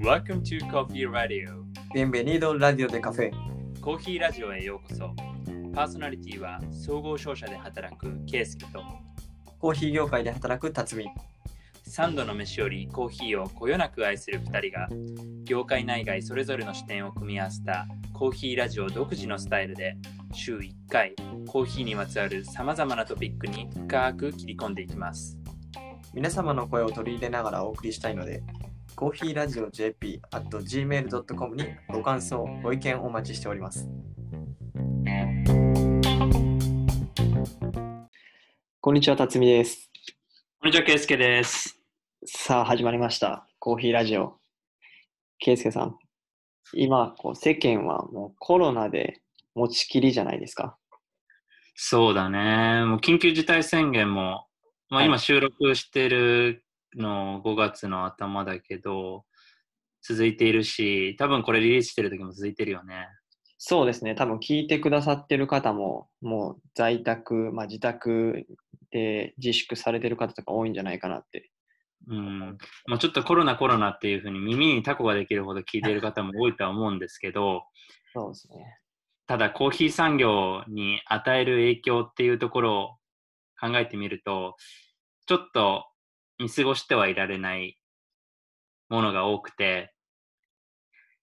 Welcome to Coffee Radio. Bienvenido Radio de Café コーヒーラジオへようこそ。パーソナリティは総合商社で働くケイスケと。コーヒー業界で働く辰巳。3度の飯よりコーヒーをこよなく愛する2人が業界内外それぞれの視点を組み合わせたコーヒーラジオ独自のスタイルで週1回コーヒーにまつわるさまざまなトピックに深く切り込んでいきます皆様の声を取り入れながらお送りしたいのでコーヒーラジオ JP at gmail.com にご感想ご意見お待ちしておりますこんにちは、辰巳です。こんにちはケイスケですさあ、始まりました。コーヒーラジオ。ケイスケさん、今、こう世間はもうコロナで持ちきりじゃないですか。そうだねもう緊急事態宣言も、まあ、はい今収録してるの5月の頭だけど続いているし多分これリリースしてる時も続いてるよねそうですね、多分聞いてくださってる方も、もう在宅、まあ、自宅で自粛されてる方とか多いんじゃないかなって。うんまあ、ちょっとコロナコロナっていうふうに耳にタコができるほど聞いている方も多いとは思うんですけどそうですね。ただコーヒー産業に与える影響っていうところを考えてみるとちょっと見過ごしてはいられないものが多くて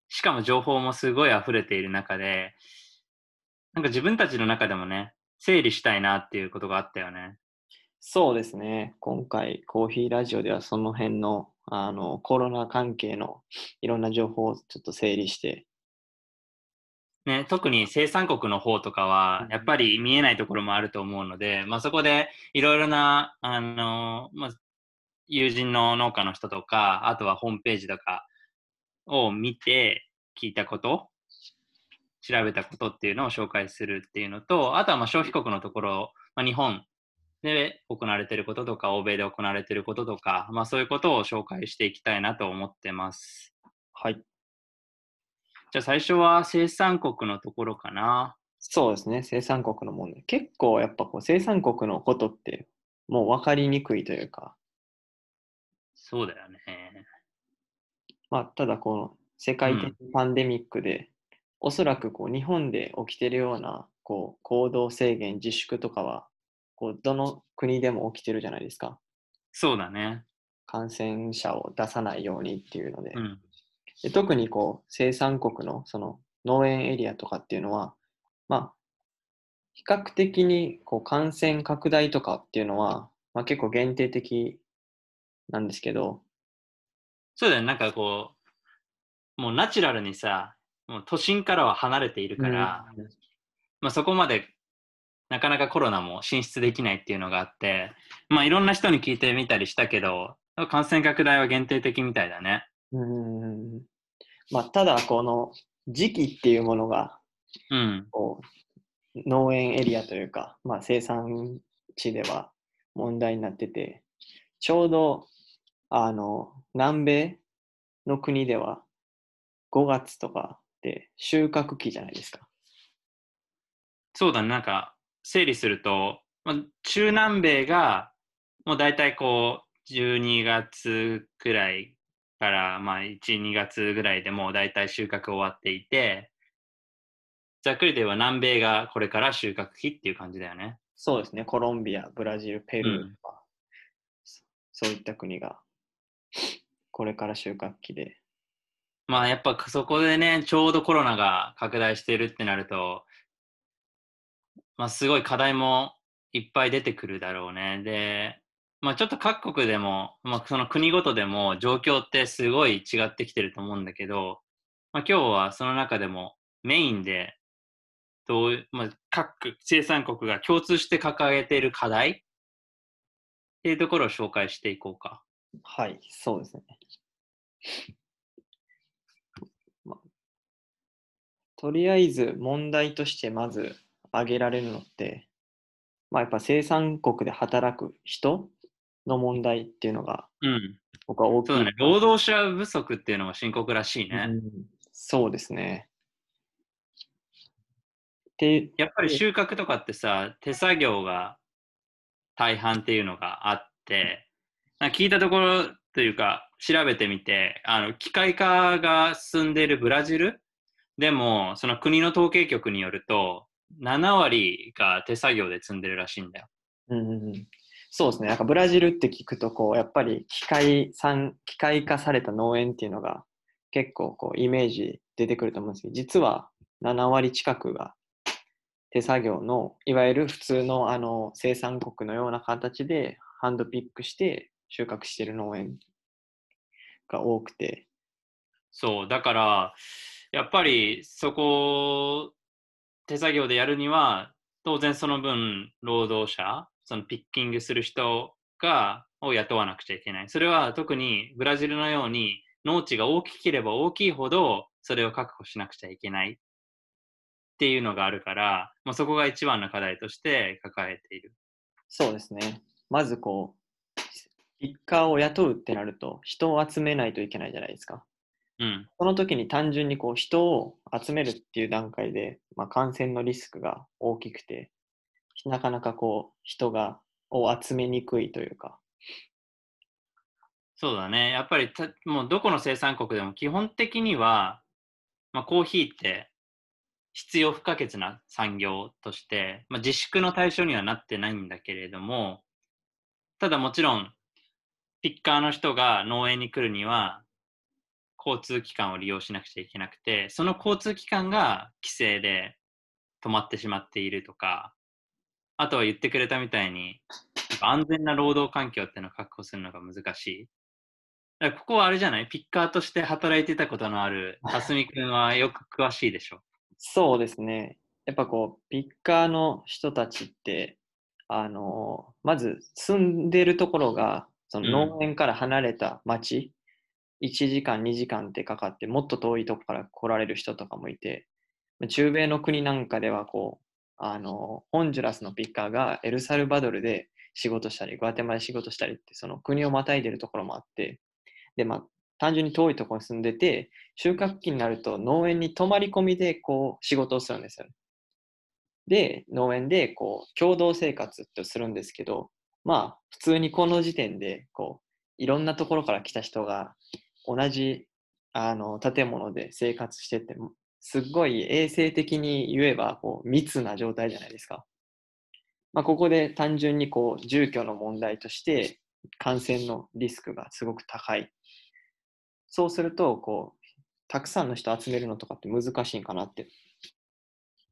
しかも情報もすごい溢れている中でなんか自分たちの中でもね整理したいなっていうことがあったよね。そうですね。今回、コーヒーラジオではその辺のあのコロナ関係のいろんな情報をちょっと整理して、ね、特に生産国の方とかはうんやっぱり見えないところもあると思うので、まあ、そこでいろいろなあの、まあ、友人の農家の人とかあとはホームページとかを見て聞いたこと調べたことっていうのを紹介するっていうのとあとはまあ消費国のところ、まあ、日本で行われていることとか欧米で行われていることとか、まあ、そういうことを紹介していきたいなと思ってます。はい。じゃあ最初は生産国のところかな。そうですね、生産国の問題。結構やっぱこう生産国のことってもう分かりにくいというか、そうだよね。まあ、ただこの世界的パンデミックで、おそらくこう日本で起きてるようなこう行動制限、自粛とかはこうどの国でも起きてるじゃないですか。そうだね。感染者を出さないようにっていうので。うん。で特にこう生産国のその農園エリアとかっていうのは、まあ、比較的にこう感染拡大とかっていうのは、まあ、結構限定的なんですけど、そうだよね。なんかこう、もうナチュラルにさ、もう都心からは離れているから、うんまあそこまでなかなかコロナも進出できないっていうのがあって、まあいろんな人に聞いてみたりしたけど、感染拡大は限定的みたいだね。うんまあ、ただこの時期っていうものがうん。こう農園エリアというか、まあ、生産地では問題になっててちょうどあの南米の国では5月とかで収穫期じゃないですか。そうだね。なんか整理すると、まあ、中南米がもう大体こう12月くらいから、まあ、1、2月ぐらいでもう大体収穫終わっていて、ざっくりでは南米がこれから収穫期っていう感じだよね。そうですね、コロンビア、ブラジル、ペルーとか、そそういった国がこれから収穫期で。まあやっぱそこでね、ちょうどコロナが拡大してるってなると、まあすごい課題もいっぱい出てくるだろうね。で、まあちょっと各国でも、まあその国ごとでも状況ってすごい違ってきてると思うんだけど、まあ今日はその中でもメインで、どうまあ、各生産国が共通して掲げている課題っていうところを紹介していこうか。はい、そうですね。まとりあえず問題としてまず挙げられるのって、まあ、やっぱ生産国で働く人の問題っていうのがうん。僕は大きい。そうだね。労働者不足っていうのが深刻らしいね。うんそうですね。で、やっぱり収穫とかってさ、手作業が大半っていうのがあって、聞いたところというか、調べてみて、あの機械化が進んでいるブラジル？でも、その国の統計局によると、7割が手作業で積んでるらしいんだよ。うんうんうん、そうですね。なんかブラジルって聞くと、こう、やっぱり機械産、機械化された農園っていうのが結構こうイメージ出てくると思うんですけど、実は7割近くが手作業の、いわゆる普通のあの生産国のような形でハンドピックして収穫してる農園が多くて、そう、だから、やっぱりそこ手作業でやるには、当然その分、労働者、そのピッキングする人が、を雇わなくちゃいけない。それは特にブラジルのように農地が大きければ大きいほど、それを確保しなくちゃいけないっていうのがあるから、まあ、そこが一番の課題として抱えている。そうですね。まずこう、ピッカーを雇うってなると、人を集めないといけないじゃないですか。うん。その時に単純にこう人を集めるっていう段階で、まあ、感染のリスクが大きくて、なかなかこう人がを集めにくいというか、そうだね。やっぱりた、もうどこの生産国でも基本的には、まあ、コーヒーって必要不可欠な産業として、まあ、自粛の対象にはなってないんだけれども、ただもちろん、ピッカーの人が農園に来るには、交通機関を利用しなくちゃいけなくて、その交通機関が規制で止まってしまっているとか、あとは言ってくれたみたいに、安全な労働環境っていうのを確保するのが難しい。だからここはあれじゃない？ピッカーとして働いてたことのある 辰巳君はよく詳しいでしょ。そうですね。やっぱこう、ピッカーの人たちって、あのまず住んでるところが、その農園から離れた町、1時間、2時間ってかかって、もっと遠いとこから来られる人とかもいて、中米の国なんかではこう、あのホンジュラスのピッカーがエルサルバドルで仕事したり、グアテマで仕事したりって、その国をまたいでるところもあって、で、まあ、単純に遠いところに住んでて、収穫期になると農園に泊まり込みでこう仕事をするんですよね。で、農園でこう共同生活ってするんですけど、まあ、普通にこの時点でこういろんなところから来た人が同じあの建物で生活してて、すっごい衛生的に言えばこう密な状態じゃないですか。まあ、ここで単純にこう住居の問題として感染のリスクがすごく高い。そうすると、こう、たくさんの人集めるのとかって難しいんかなって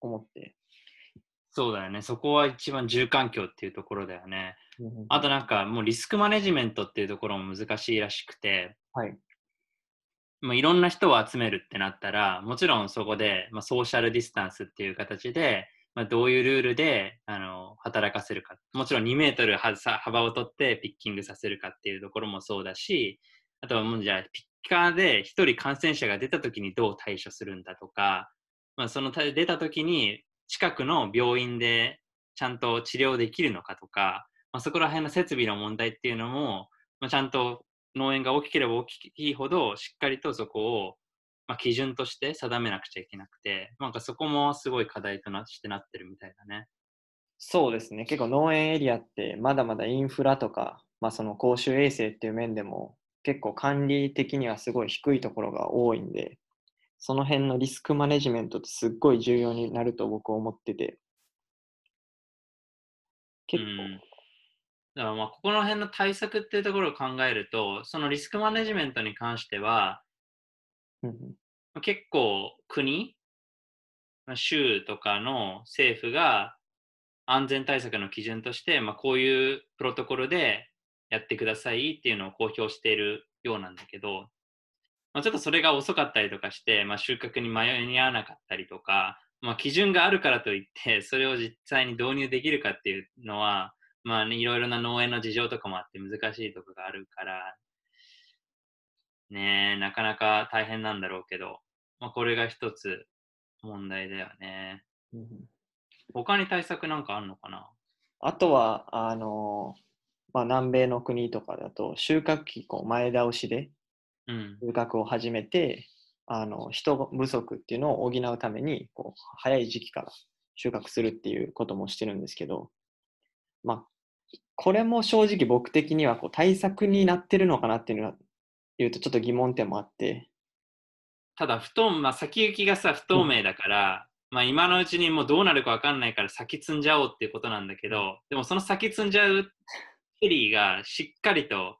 思って。そうだよね。そこは一番住環境っていうところだよね。あとなんかもうリスクマネジメントっていうところも難しいらしくて、はい。まあ、いろんな人を集めるってなったら、もちろんそこで、まあ、ソーシャルディスタンスっていう形で、まあ、どういうルールであの働かせるか。もちろん2メートル幅を取ってピッキングさせるかっていうところもそうだし、あとはもうじゃあピッカーで1人感染者が出た時にどう対処するんだとか、まあ、その出た時に近くの病院でちゃんと治療できるのかとか、まあ、そこら辺の設備の問題っていうのも、まあ、ちゃんと農園が大きければ大きいほどしっかりとそこを、まあ、基準として定めなくちゃいけなくて、なんかそこもすごい課題となしてなってるみたいだね。そうですね。結構農園エリアってまだまだインフラとか、まあ、その公衆衛生っていう面でも結構管理的にはすごい低いところが多いんで、その辺のリスクマネジメントってすっごい重要になると僕は思ってて。結構、うんだからまあここの辺の対策っていうところを考えると、そのリスクマネジメントに関しては、うん結構国、まあ州とかの政府が安全対策の基準として、まあ、こういうプロトコルでやってくださいっていうのを公表しているようなんだけど、まあ、ちょっとそれが遅かったりとかして、まあ、収穫に間に合わなかったりとか、まあ、基準があるからといって、それを実際に導入できるかっていうのは、まあね、いろいろな農園の事情とかもあって難しいところがあるから、ねえ、なかなか大変なんだろうけど、まあ、これが一つ問題だよね。うんうん他に対策なんかあるのかな？あとは、あのまあ、南米の国とかだと収穫期こう前倒しでうん。収穫を始めて、あの人不足っていうのを補うためにこう早い時期から収穫するっていうこともしてるんですけど、まあ、これも正直僕的にはこう対策になってるのかなっていうのは言うとちょっと疑問点もあって、ただ、不透まあ、先行きがさ、不透明だから、まあ、今のうちにもうどうなるか分かんないから先積んじゃおうっていうことなんだけど、でもその先積んじゃうフェリーがしっかりと、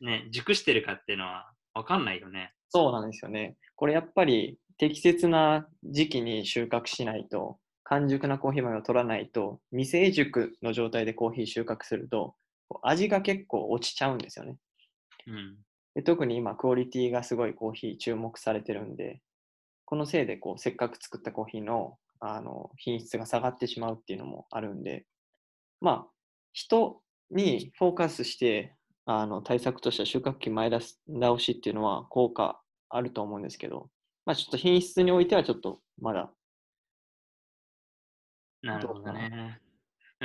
ね、熟してるかっていうのは分かんないよね。そうなんですよね。これやっぱり適切な時期に収穫しないと、完熟なコーヒー豆を取らないと、未成熟の状態でコーヒー収穫すると、味が結構落ちちゃうんですよね。うん。で特に今、クオリティがすごいコーヒー注目されてるんで、このせいでこうせっかく作ったコーヒーのあの品質が下がってしまうっていうのもあるんで、まあ、人にフォーカスしてあの対策としては収穫期前倒し倒しっていうのは効果あると思うんですけど、まあ、ちょっと品質においてはちょっとまだ、なるほどね。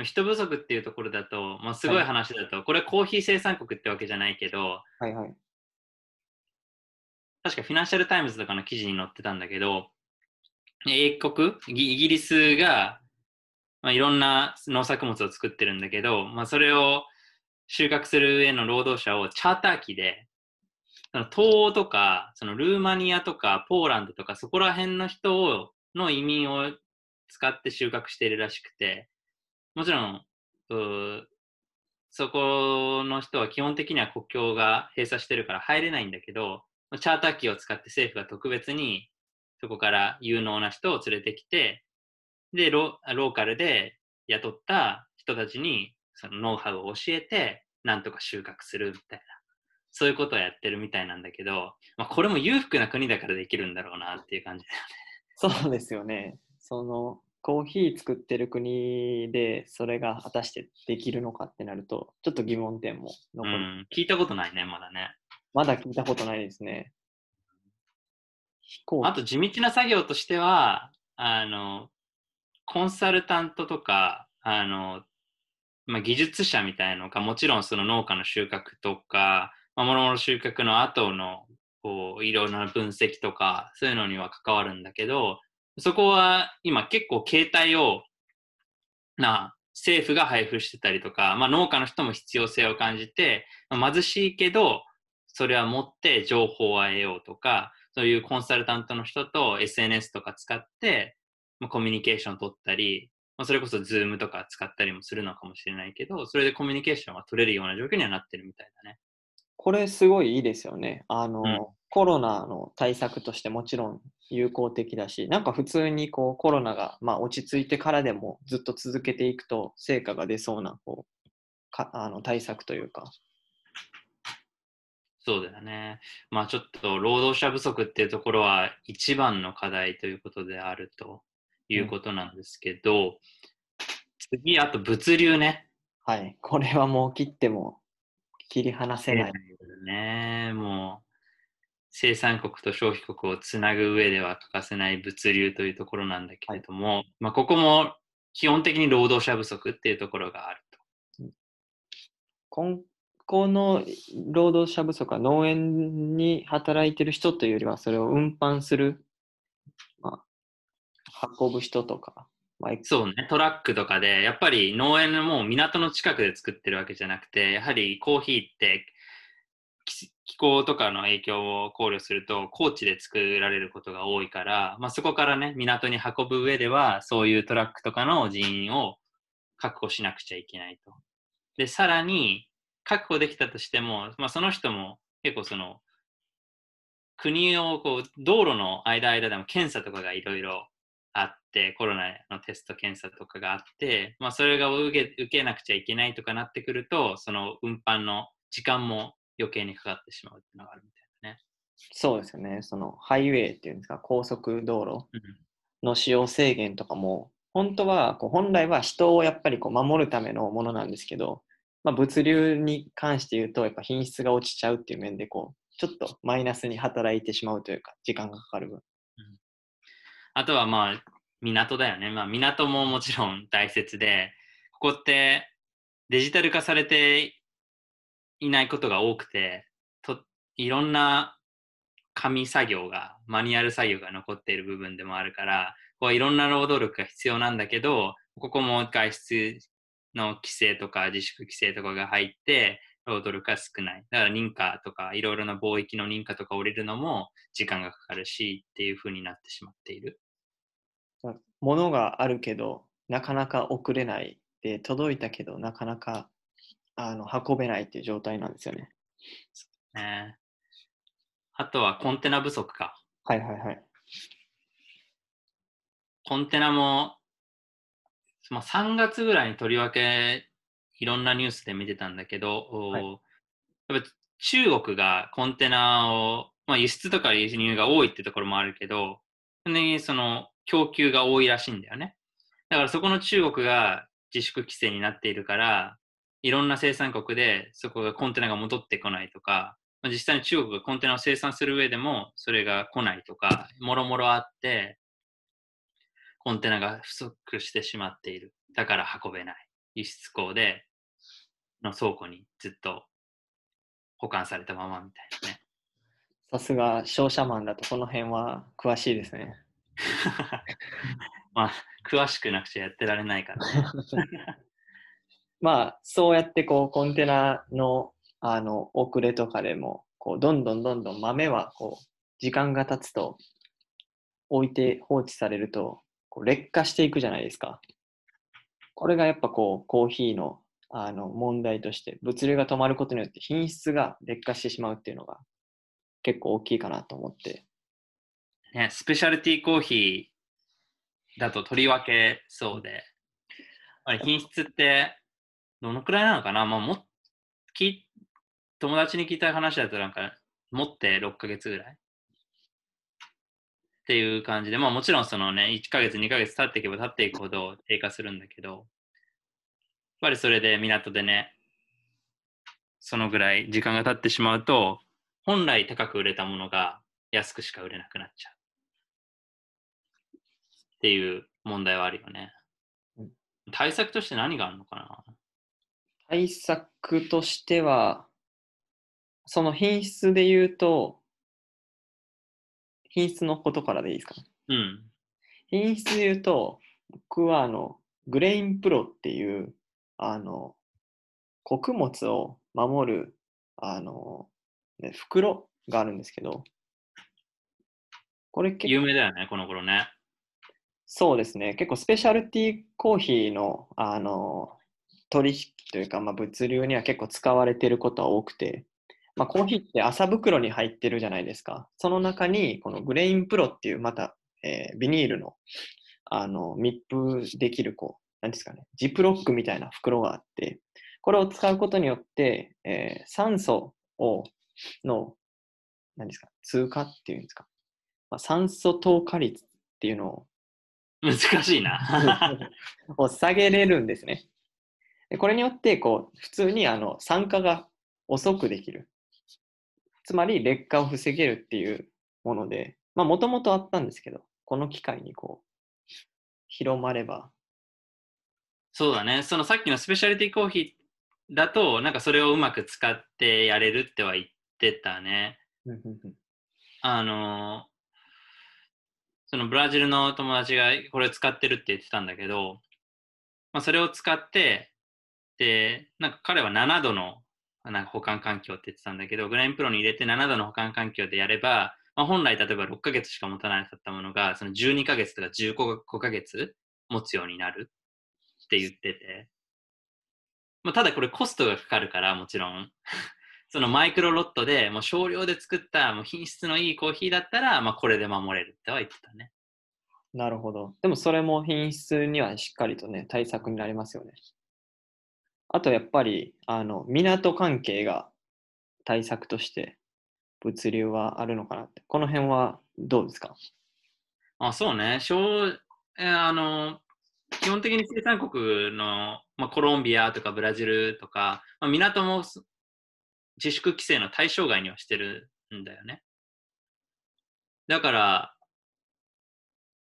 人不足っていうところだと、まあ、すごい話だと、これコーヒー生産国ってわけじゃないけど、はいはい。確かフィナンシャルタイムズとかの記事に載ってたんだけど、英国、イギイギリスが、まあ、いろんな農作物を作ってるんだけど、まあ、それを収穫する上の労働者をチャーター機で、その東欧とか、そのルーマニアとかポーランドとか、そこら辺の人をの移民を使って収穫しているらしくて、もちろん、そこの人は基本的には国境が閉鎖してるから入れないんだけど、チャーター機を使って政府が特別にそこから有能な人を連れてきて、で、ロローカルで雇った人たちにそのノウハウを教えて、なんとか収穫するみたいな、そういうことをやってるみたいなんだけど、まあ、これも裕福な国だからできるんだろうなっていう感じだよね。そうですよね。そのコーヒー作ってる国でそれが果たしてできるのかってなると、ちょっと疑問点もう残る。ん、聞いたことないね、まだね。まだ聞いたことないですね。あと地道な作業としては、あの、コンサルタントとか、あの、まあ、技術者みたいのが、もちろんその農家の収穫とか、まあ、もろもろ収穫の後の、こう、いろんな分析とか、そういうのには関わるんだけど、そこは今結構携帯を、な、政府が配布してたりとか、まあ、農家の人も必要性を感じて、まあ貧しいけど、それは持って情報を得ようとか、そういうコンサルタントの人と SNS とか使って、まあ、コミュニケーションを取ったり、まあ、それこそ Zoom とか使ったりもするのかもしれないけど、それでコミュニケーションが取れるような状況にはなってるみたいだね。これすごいいいですよね。あの、うんコロナの対策としてもちろん有効的だし、なんか普通にこうコロナが、まあ、落ち着いてからでもずっと続けていくと成果が出そうなこうかあの対策というか。そうだよね。まあちょっと労働者不足っていうところは一番の課題ということであるということなんですけど、次、あと物流ね。はい。これはもう切っても切り離せない。ね。もう生産国と消費国をつなぐ上では欠かせない物流というところなんだけれども、まあここも基本的に労働者不足っていうところがあると。今後の労働者不足は農園に働いてる人というよりはそれを運搬する、まあ、運ぶ人とか、まあ、そうね、トラックとかで、やっぱり農園のもう港の近くで作ってるわけじゃなくて、やはりコーヒーって気候とかの影響を考慮すると、高地で作られることが多いから、まあ、そこからね、港に運ぶ上では、そういうトラックとかの人員を確保しなくちゃいけないと。で、さらに、確保できたとしても、まあ、その人も結構その、国をこう道路の間間でも検査とかがいろいろあって、コロナのテスト検査とかがあって、まあ、それが受け受けなくちゃいけないとかなってくると、その運搬の時間も余計にかかってしまうっていうのがあるみたいだね。そうですよね。そのハイウェイっていうんですか、高速道路うんの使用制限とかも、本当は、こう本来は人をやっぱりこう守るためのものなんですけど、まあ、物流に関して言うと、やっぱ品質が落ちちゃうっていう面で、こう、ちょっとマイナスに働いてしまうというか、時間がかかる分。あとはまあ、港だよね。まあ、港ももちろん大切で、ここってデジタル化されていないことが多くて、といろんな紙作業が、マニュアル作業が残っている部分でもあるから、こういろんな労働力が必要なんだけど、ここも外出の規制とか自粛規制とかが入って、労働力が少ない。だから認可とか、いろいろな貿易の認可とか降りるのも時間がかかるしっていう風になってしまっている。物があるけど、なかなか送れない。で、届いたけど、なかなかあの運べないっていう状態なんですよね。ね、あとはコンテナ不足か。はいはいはい。コンテナも、まあ、3月ぐらいにとりわけいろんなニュースで見てたんだけど、はいおやっぱ中国がコンテナを、まあ、輸出とか輸入が多いってところもあるけど、ね、その供給が多いらしいんだよね。だからそこの中国が自粛規制になっているから、いろんな生産国でそこがコンテナが戻ってこないとか、まあ実際に中国がコンテナを生産する上でもそれが来ないとか、もろもろあって、コンテナが不足してしまっている。だから運べない。輸出港での倉庫にずっと保管されたままみたいなね。さすが商社マンだとこの辺は詳しいですね。まあ、詳しくなくちゃやってられないからね。まあ、そうやってこうコンテナのあの遅れとかでも、こうどんどんどんどん豆はこう時間が経つと置いて放置されるとこう劣化していくじゃないですか。これがやっぱこうコーヒーのあの問題として物流が止まることによって品質が劣化してしまうっていうのが結構大きいかなと思って。ね、スペシャルティーコーヒーだととりわけそうで、あれ品質ってどのくらいなのかな、まあ、も聞い友達に聞いた話だとなんか持って6ヶ月ぐらい？っていう感じで、まあもちろんそのね、1ヶ月、2ヶ月経っていけば経っていくほど低下するんだけど、やっぱりそれで港でね、そのぐらい時間が経ってしまうと、本来高く売れたものが安くしか売れなくなっちゃう。っていう問題はあるよねうん。対策として何があるのかな？対策としては、その品質で言うと、品質のことからでいいですかうん。品質で言うと、僕はあの、グレインプロっていう、あの、穀物を守る、あの、ね、袋があるんですけど、これ結構、有名だよね、この頃ね。そうですね、結構スペシャルティーコーヒーの、あの、取引というか、まあ、物流には結構使われていることは多くて、まあ、コーヒーって麻袋に入ってるじゃないですか。その中に、このグレインプロっていう、また、えービニールの、あの、密封できる、こう、なんですかね、ジップロックみたいな袋があって、これを使うことによって、えー酸素を、の、何ですか、通過っていうんですか、まあ、酸素透過率っていうのを難しいな。を下げれるんですね。でこれによってこう普通にあの酸化が遅くできる。つまり劣化を防げるっていうもので、まあもともとあったんですけど、この機会にこう広まれば、そうだね。そのさっきのスペシャリティコーヒーだと、なんかそれをうまく使ってやれるっては言ってたね。あのーそのブラジルの友達がこれを使ってるって言ってたんだけど、まあ、それを使って、で、なんか彼は7度のなんか保管環境って言ってたんだけど、グラインプロに入れて7度の保管環境でやれば、まあ、本来例えば6ヶ月しか持たなかったものが、その12ヶ月とか15ヶ月持つようになるって言ってて、まあ、ただこれコストがかかるから、もちろん。そのマイクロロットでもう少量で作ったもう品質のいいコーヒーだったら、まあ、これで守れるっては言ってたね。なるほど。でもそれも品質にはしっかりとね、対策になりますよね。あとやっぱり、あの、港関係が対策として物流はあるのかなって。この辺はどうですか？あそうね。小えあの基本的に生産国の、まあ、コロンビアとかブラジルとか、まあ、港も自粛規制の対象外にはしてるんだよね。だから、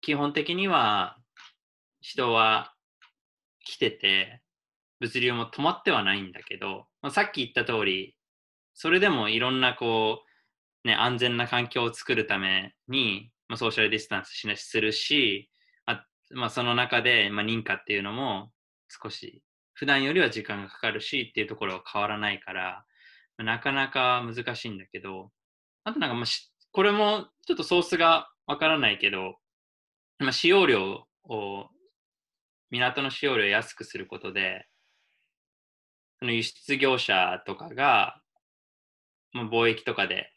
基本的には人は来てて、物流も止まってはないんだけど、まあ、さっき言った通り、それでもいろんなこう、ね、安全な環境を作るために、まあ、ソーシャルディスタンスしなしするし、あまあ、その中で、まあ、認可っていうのも少し普段よりは時間がかかるしっていうところは変わらないから、なかなか難しいんだけど、あとなんかまあ、これもちょっとソースがわからないけど、まあ、使用量を、港の使用量を安くすることで、その輸出業者とかが、まあ、貿易とかで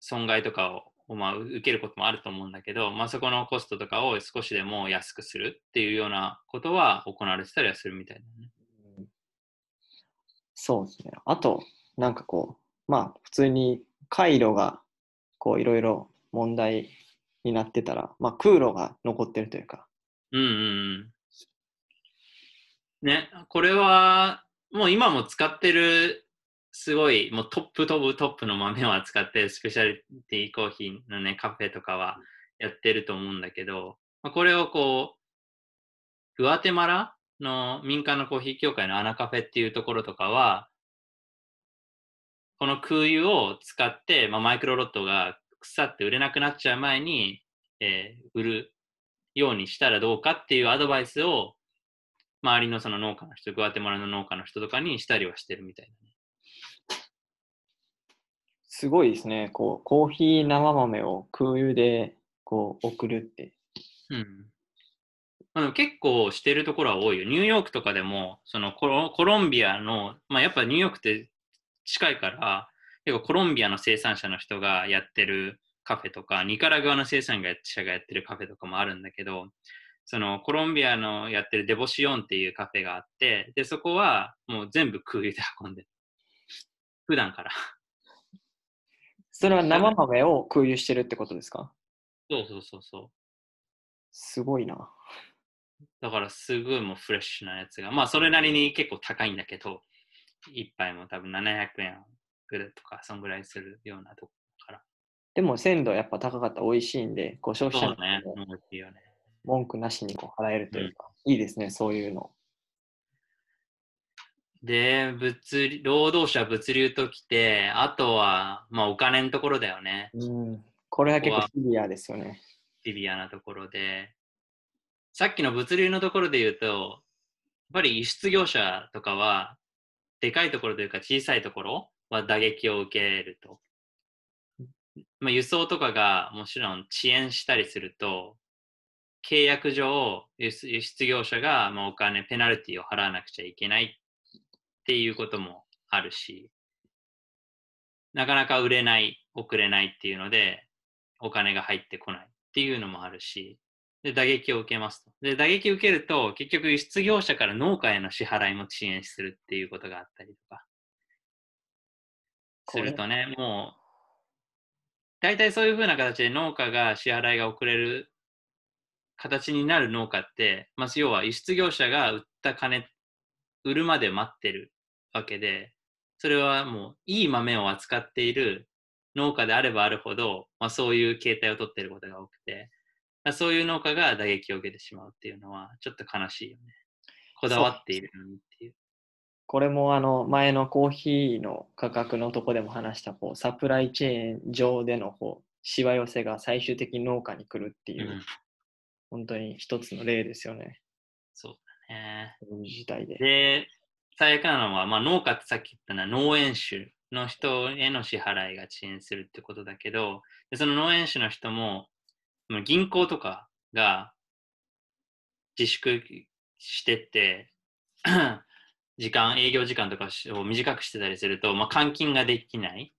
損害とかををまあ受けることもあると思うんだけど、まあ、そこのコストとかを少しでも安くするっていうようなことは行われてたりはするみたいだね。そうですね。あと、なんかこう、まあ、普通に回路が、こう、いろいろ問題になってたら、まあ、空路が残ってるというか、うんうんうん。ね、これはもう今も使ってるすごいもうトップトップトップの豆を扱ってスペシャリティコーヒーのねカフェとかはやってると思うんだけど、まあ、これをこうグアテマラの民間のコーヒー協会のアナカフェっていうところとかはこの空輸を使って、まあ、マイクロロットが腐って売れなくなっちゃう前に、えー売るようにしたらどうかっていうアドバイスを周りのその農家の人、グアテマラの農家の人とかにしたりはしてるみたいすごいですね。こう、コーヒー生豆を空輸で、こう、送るって。うん。まあ、でも結構してるところは多いよ。ニューヨークとかでも、そのコロコロンビアの、まあやっぱニューヨークって近いから、結構コロンビアの生産者の人がやってるカフェとか、ニカラグアの生産者がやってるカフェとかもあるんだけど、そのコロンビアのやってるデボシオンっていうカフェがあって、で、そこはもう全部空輸で運んでる。普段から。それは生豆を空輸してるってことですか？そうそうそうそう。すごいな。だからすごいもうフレッシュなやつが、まあそれなりに結構高いんだけど、一杯も多分700円ぐらいとか、そんぐらいするようなとこから。でも鮮度やっぱ高かったら美味しいんで、こう消費者そうね、のもういいよね。文句なしにこう払えるというか、いいですね、そういうの。で、物理、労働者物流ときて、あとは、まあお金のところだよね。うん。これは結構シビアですよね。シビアなところで、さっきの物流のところで言うと、やっぱり輸出業者とかは、でかいところというか小さいところは打撃を受けると。まあ、輸送とかがもちろん遅延したりすると、契約上、輸出業者がまあお金、ペナルティを払わなくちゃいけないっていうこともあるし、なかなか売れない、送れないっていうので、お金が入ってこないっていうのもあるし、で、打撃を受けますと。で、打撃を受けると、結局輸出業者から農家への支払いも遅延するっていうことがあったりとか、するとね、もう、大体そういうふうな形で農家が支払いが遅れる形になる農家って、まあ、要は輸出業者が売った金、売るまで待ってるわけで、それはもういい豆を扱っている農家であればあるほど、まあ、そういう形態をとっていることが多くて、まあそういう農家が打撃を受けてしまうっていうのはちょっと悲しいよね。こだわっているのにっていう。これもあの前のコーヒーの価格のとこでも話したこうサプライチェーン上でのこうしわ寄せが最終的に農家に来るっていう、うん、本当に一つの例ですよね。そうだね。こういう事態で。で、最悪なのは、まあ、農家ってさっき言ったのは農園主の人への支払いが遅延するってことだけど、でその農園主の人も、もう銀行とかが自粛してって、時間、営業時間とかを短くしてたりすると、まあ、換金ができない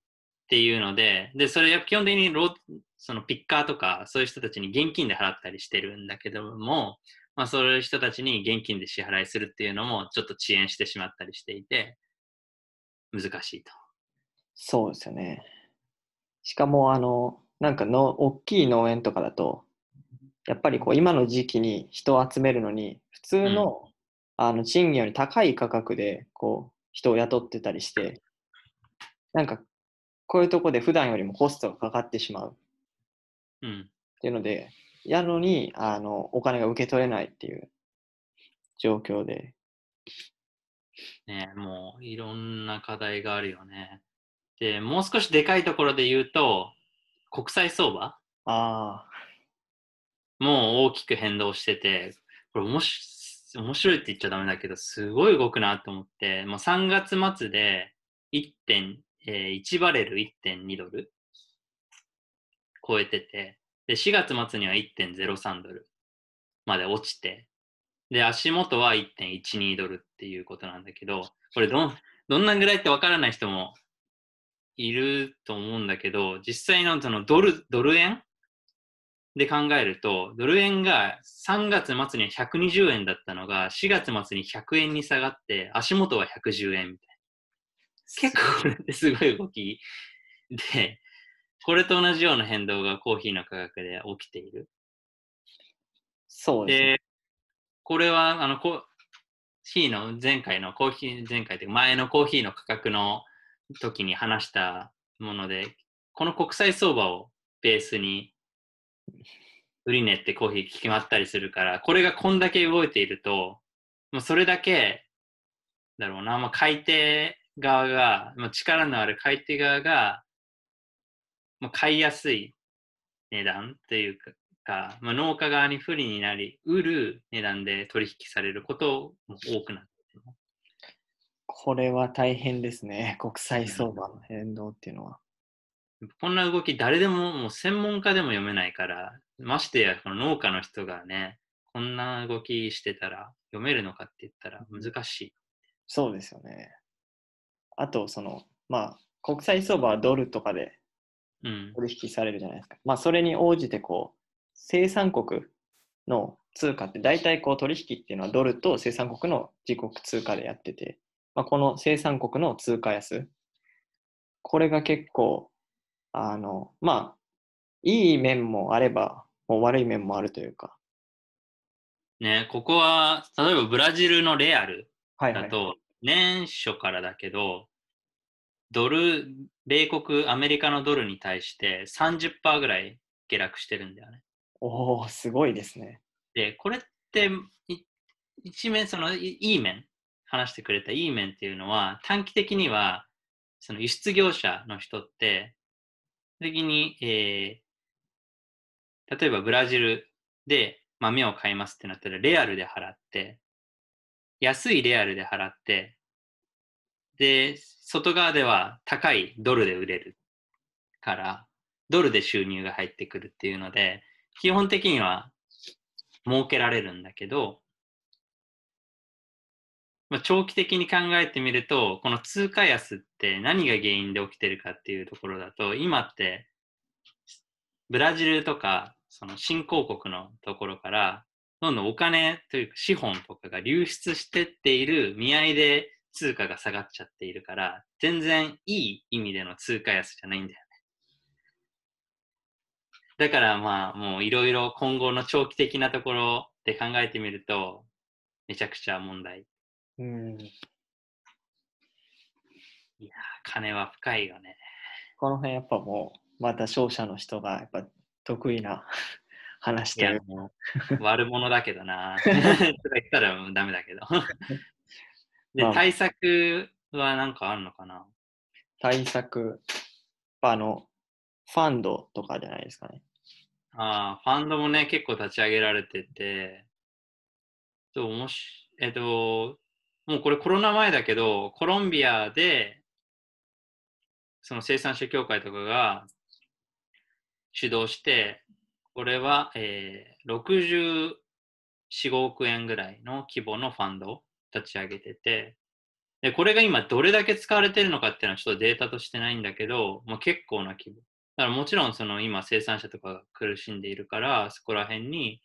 っていうので、で、それ基本的にローそのピッカーとか、そういう人たちに現金で払ったりしてるんだけども、まあ、そういう人たちに現金で支払いするっていうのもちょっと遅延してしまったりしていて、難しいと。そうですよね。しかも、あの、なんかの、大きい農園とかだと、やっぱりこう、今の時期に人を集めるのに、普通の、うん、あの、賃金より高い価格で、こう、人を雇ってたりして、なんか、こういうとこで普段よりもコストがかかってしまう。うん。っていうので、やのに、あの、お金が受け取れないっていう状況で。ねもういろんな課題があるよね。で、もう少しでかいところで言うと、国際相場？あもう大きく変動してて、これもし、面白いって言っちゃダメだけど、すごい動くなと思って、もう3月末で1点、えー1バレル1.2ドル超えてて、で、4月末には1.03ドルまで落ちて、で、足元は1.12ドルっていうことなんだけど、これどん、どんなぐらいってわからない人もいると思うんだけど、実際のそのドル、ドル円で考えると、ドル円が3月末には120円だったのが、4月末に100円に下がって、足元は110円みたいな。結構これってすごい動きで、これと同じような変動がコーヒーの価格で起きている。そうですね。で、これは、あの、コーヒーの前回のコーヒー、前回というか前のコーヒーの価格の時に話したもので、この国際相場をベースに売り値ってコーヒー決まったりするから、これがこんだけ動いていると、もうそれだけ、だろうな、まあ、買い手側が、まあ、力のある買い手側が、まあ、買いやすい値段っていうか、かまあ、農家側に不利になり売る値段で取引されることも多くなってるこれは大変ですね。国際相場の変動っていうのは。こんな動き誰でももう専門家でも読めないからましてやこの農家の人がねこんな動きしてたら読めるのかって言ったら難しい。そうですよね。あと、その、まあ、国際相場はドルとかでうん。取引されるじゃないですか。まあ、それに応じて、こう、生産国の通貨って大体こう取引っていうのはドルと生産国の自国通貨でやってて、まあ、この生産国の通貨安、これが結構、あの、まあ、いい面もあれば、もう悪い面もあるというか。ね、ここは例えばブラジルのレアルはいはい。年初からだけど、ドル、米国、アメリカのドルに対して30%ぐらい下落してるんだよね。おおすごいですね。で、これって、い一面、そのいいい面、話してくれたいい面っていうのは、短期的には、その輸出業者の人って、的に、えー例えばブラジルで豆を買いますってなったら、レアルで払って、安いレアルで払って、で、外側では高いドルで売れるから、ドルで収入が入ってくるっていうので、基本的には儲けられるんだけど、まあ、長期的に考えてみると、この通貨安って何が原因で起きてるかっていうところだと、今ってブラジルとかその新興国のところから、どんどんお金というか資本とかが流出してっている見合いで通貨が下がっちゃっているから、全然いい意味での通貨安じゃないんだよね。だからまあもういろいろ今後の長期的なところで考えてみると、めちゃくちゃ問題。うん。いやー、金は深いよね。この辺やっぱもう、また商社の人がやっぱ得意な話いやという、もう悪者だけどな。とか言ったらダメだけど。でまあ、対策は何かあるのかな？対策、あの、ファンドとかじゃないですかね。ああ、ファンドもね、結構立ち上げられてて、ともし、えっと、もうこれコロナ前だけど、コロンビアで、その生産者協会とかが主導して、これは、えー、64、5億円ぐらいの規模のファンドを立ち上げてて、で、これが今どれだけ使われてるのかっていうのはちょっとデータとしてないんだけど、まあ、結構な規模。だからもちろんその今生産者とかが苦しんでいるから、そこら辺に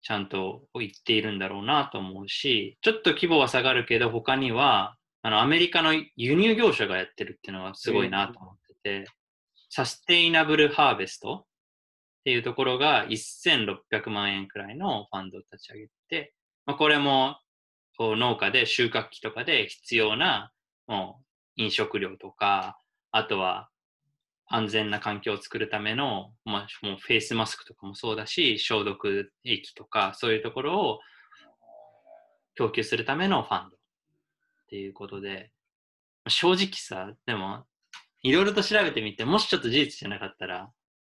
ちゃんと行っているんだろうなと思うし、ちょっと規模は下がるけど、他には、あの、アメリカの輸入業者がやってるっていうのはすごいなと思ってて、サステイナブルハーベストっていうところが1600万円くらいのファンドを立ち上げて、まあ、これもこう農家で収穫期とかで必要なもう飲食料とか、あとは安全な環境を作るための、まあ、もうフェイスマスクとかもそうだし、消毒液とか、そういうところを供給するためのファンドっていうことで、正直さ、でも、いろいろと調べてみて、もしちょっと事実じゃなかったら、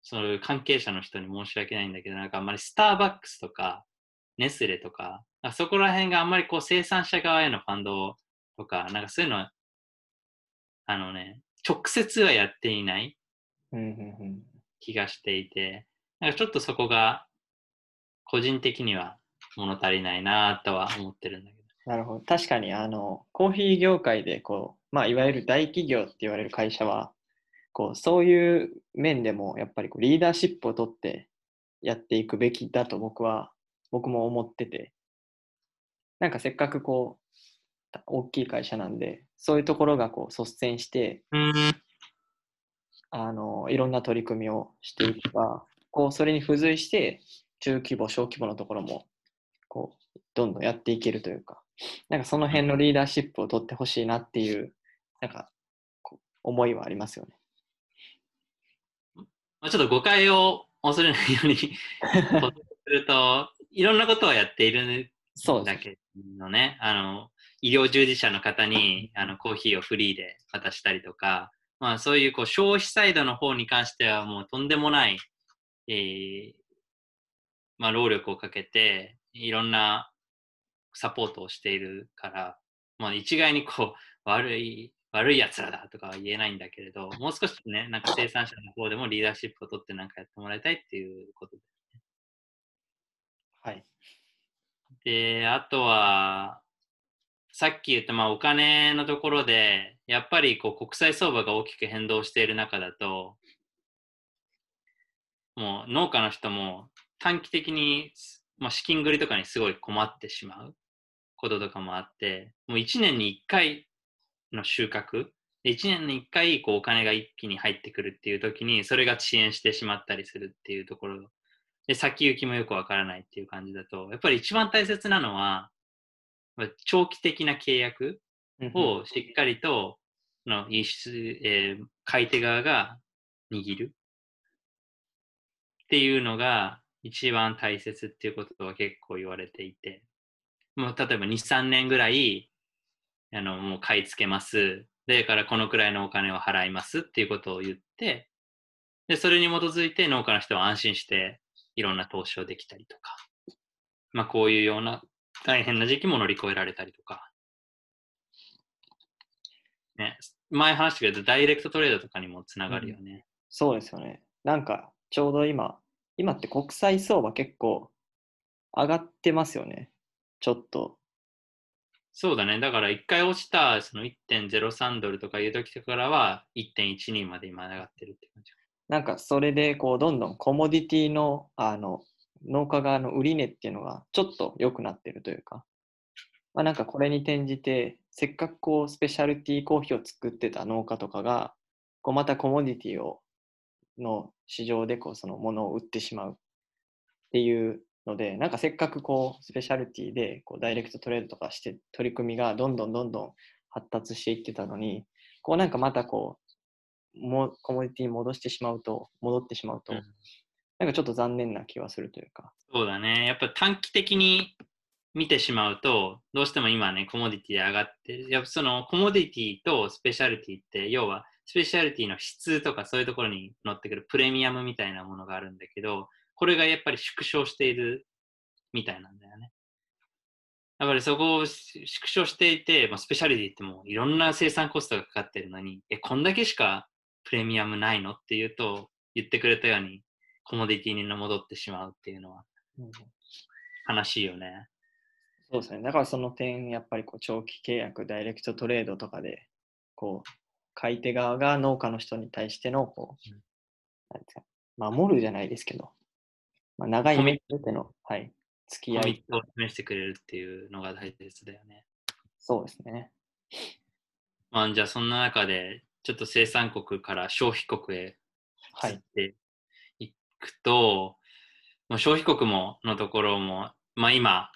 そういう関係者の人に申し訳ないんだけど、なんかあんまりスターバックスとか、ネスレとか、あそこら辺があんまりこう生産者側へのファンドとか、なんかそういうのは、あのね、直接はやっていない。気がしていて、なんかちょっとそこが個人的には物足りないなとは思ってるんだけど。なるほど。確かに、あの、コーヒー業界で、こう、まあ、いわゆる大企業って言われる会社は、こう、そういう面でも、やっぱりこうリーダーシップを取ってやっていくべきだと僕は、僕も思ってて、なんかせっかくこう、大きい会社なんで、そういうところがこう率先して、あの、いろんな取り組みをしていけば、こう、それに付随して、中規模、小規模のところも、こう、どんどんやっていけるというか、なんかその辺のリーダーシップを取ってほしいなっていう、なんか、思いはありますよね。まあ、ちょっと誤解を恐れないように すると、いろんなことをやっているそうん。だけどね、あの、医療従事者の方にあのコーヒーをフリーで渡したりとか、まあそういうこう消費サイドの方に関してはもうとんでもない、えーまあ労力をかけて、いろんなサポートをしているから、まあ一概にこう悪い、悪い奴らだとかは言えないんだけれど、もう少しね、なんか生産者の方でもリーダーシップを取ってなんかやってもらいたいっていうことではい。で、あとは、さっき言ったまあお金のところで、やっぱりこう国際相場が大きく変動している中だと、もう農家の人も短期的に、まあ、資金繰りとかにすごい困ってしまうこととかもあって、もう1年に1回の収穫、で1年に1回こうお金が一気に入ってくるっていう時に、それが遅延してしまったりするっていうところ。で、先行きもよくわからないっていう感じだと、やっぱり一番大切なのは、まあ長期的な契約をしっかりと、の輸出、えー買い手側が握るっていうのが一番大切っていうことは結構言われていて、もう例えば2、3年ぐらい、あの、もう買い付けます。で、からこのくらいのお金を払いますっていうことを言って、で、それに基づいて農家の人は安心していろんな投資をできたりとか、まあこういうような大変な時期も乗り越えられたりとか、ね、前話したけど、ダイレクトトレードとかにもつながるよね。そうですよね。なんか、ちょうど今、今って国際相場結構上がってますよね。ちょっと。そうだね。だから一回落ちたその1.03ドルとかいう時からは1.12まで今上がってるって感じ。なんかそれでこうどんどんコモディティのあの農家側の売値っていうのがちょっと良くなってるというか、まあ、なんかこれに転じてせっかくこうスペシャルティーコーヒーを作ってた農家とかがこうまたコモディティをの市場でこうそのものを売ってしまうっていうのでなんかせっかくこうスペシャルティーでこうダイレクトトレードとかして取り組みがどんどんどんどん発達していってたのにこうなんかまたこうもコモディティに戻してしまうと、戻ってしまうと、うんなんかちょっと残念な気はするというか。そうだね。やっぱ短期的に見てしまうと、どうしても今ね、コモディティで上がってる。やっぱそのコモディティとスペシャルティって、要はスペシャルティの質とかそういうところに乗ってくるプレミアムみたいなものがあるんだけど、これがやっぱり縮小しているみたいなんだよね。やっぱりそこを縮小していて、まあ、スペシャリティってもういろんな生産コストがかかってるのに、え、こんだけしかプレミアムないのっていうと、言ってくれたように、コモディティに戻ってしまうっていうのはうん悲しいよね。そうですね。だからその点、やっぱりこう長期契約、ダイレクトトレードとかで、こう、買い手側が農家の人に対しての、こううん、なんですか、守るじゃないですけど、まあ、長い目での、はい、付き合い、コミットを示してくれるっていうのが大切だよね。そうですね。まあ、じゃあそんな中で、ちょっと生産国から消費国へ移っはい。ていくと、まあ、消費国ものところも、まあ今、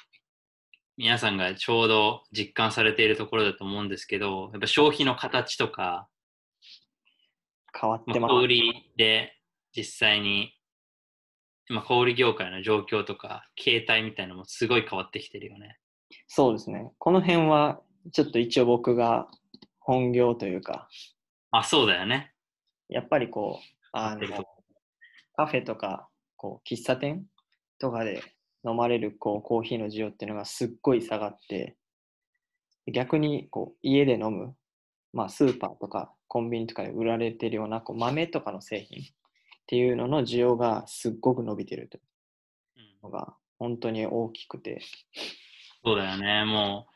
皆さんがちょうど実感されているところだと思うんですけど、やっぱ消費の形とか、変わっまあ、てます。小売りで実際に、まあ、小売業界の状況とか、形態みたいなのもすごい変わってきてるよね。そうですね。この辺は、ちょっと一応僕が本業というか、あ、そうだよね。やっぱりこう、あのカフェとか、こう、喫茶店とかで、飲まれるこうコーヒーの需要っていうのがすっごい下がって、逆にこう家で飲む、まあ、スーパーとかコンビニとかで売られてるようなこう豆とかの製品っていうのの需要がすっごく伸びてるといううんのが本当に大きくて、そうだよね。も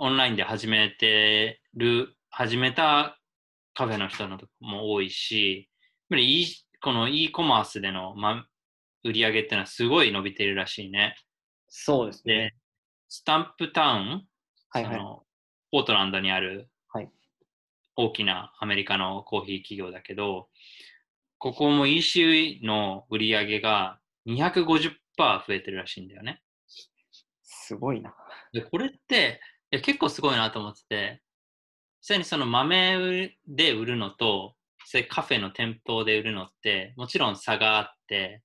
う、オンラインで始めてる、始めたカフェの人のとこも多いし、やっぱり e この e コマースでの、ま、売り上げっていうのはすごい伸びてるらしいね。そうですでね。、スタンプタウン、はいはいそのポートランドにあるはい大きなアメリカのコーヒー企業だけど、ここも EC の売り上げが250%増えてるらしいんだよね。すごいな。で、これって、いや結構すごいなと思ってて、実際にその豆で売るのと、実際カフェの店頭で売るのって、もちろん差があって、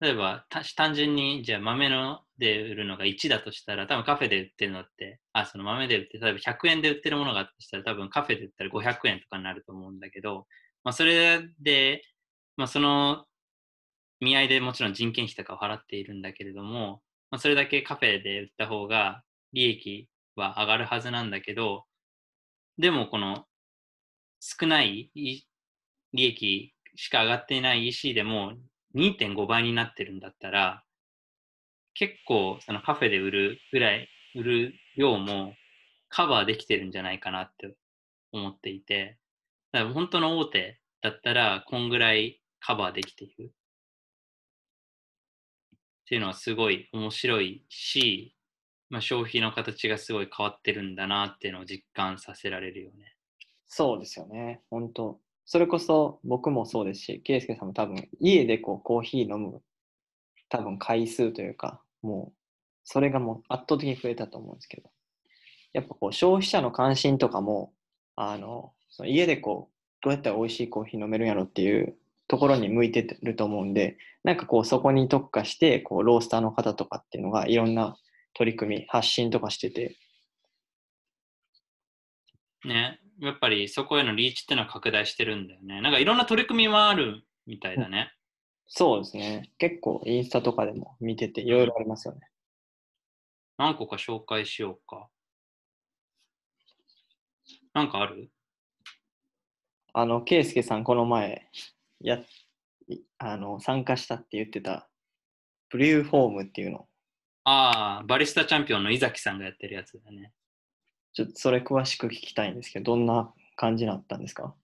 例えば、た単純に、じゃあ豆ので売るのが1だとしたら、多分カフェで売ってるのって、あ、その豆で売って、例えば100円で売ってるものがあったとしたら、多分カフェで売ったら500円とかになると思うんだけど、まあ、それで、まあ、その見合いでもちろん人件費とかを払っているんだけれども、まあ、それだけカフェで売った方が利益は上がるはずなんだけど、でもこの少ない利益しか上がっていない EC でも2.5倍になってるんだったら、結構そのカフェで売るぐらい、売る量もカバーできてるんじゃないかなって思っていて、だから本当の大手だったら、こんぐらいカバーできている。っていうのはすごい面白いし、まあ、消費の形がすごい変わってるんだなっていうのを実感させられるよね。そうですよね。本当それこそ僕もそうですし、ケイスケさんも多分家でこうコーヒー飲む多分回数というか、もうそれがもう圧倒的に増えたと思うんですけど、やっぱこう消費者の関心とかも、あの、その家でこう、どうやったら美味しいコーヒー飲めるんやろっていうところに向いてると思うんで、なんかこうそこに特化して、こうロースターの方とかっていうのがいろんな取り組み、発信とかしてて、ね。やっぱりそこへのリーチっていうのは拡大してるんだよね。なんかいろんな取り組みはあるみたいだね。そうですね。結構インスタとかでも見てていろいろありますよね。何個か紹介しようか。なんかある？あの、ケイスケさん、この前、や、いあの、参加したって言ってた、ブリューフォームっていうの、ああ、バリスタチャンピオンの井崎さんがやってるやつだね。ちょっとそれ詳しく聞きたいんですけど、どんな感じになったんですか？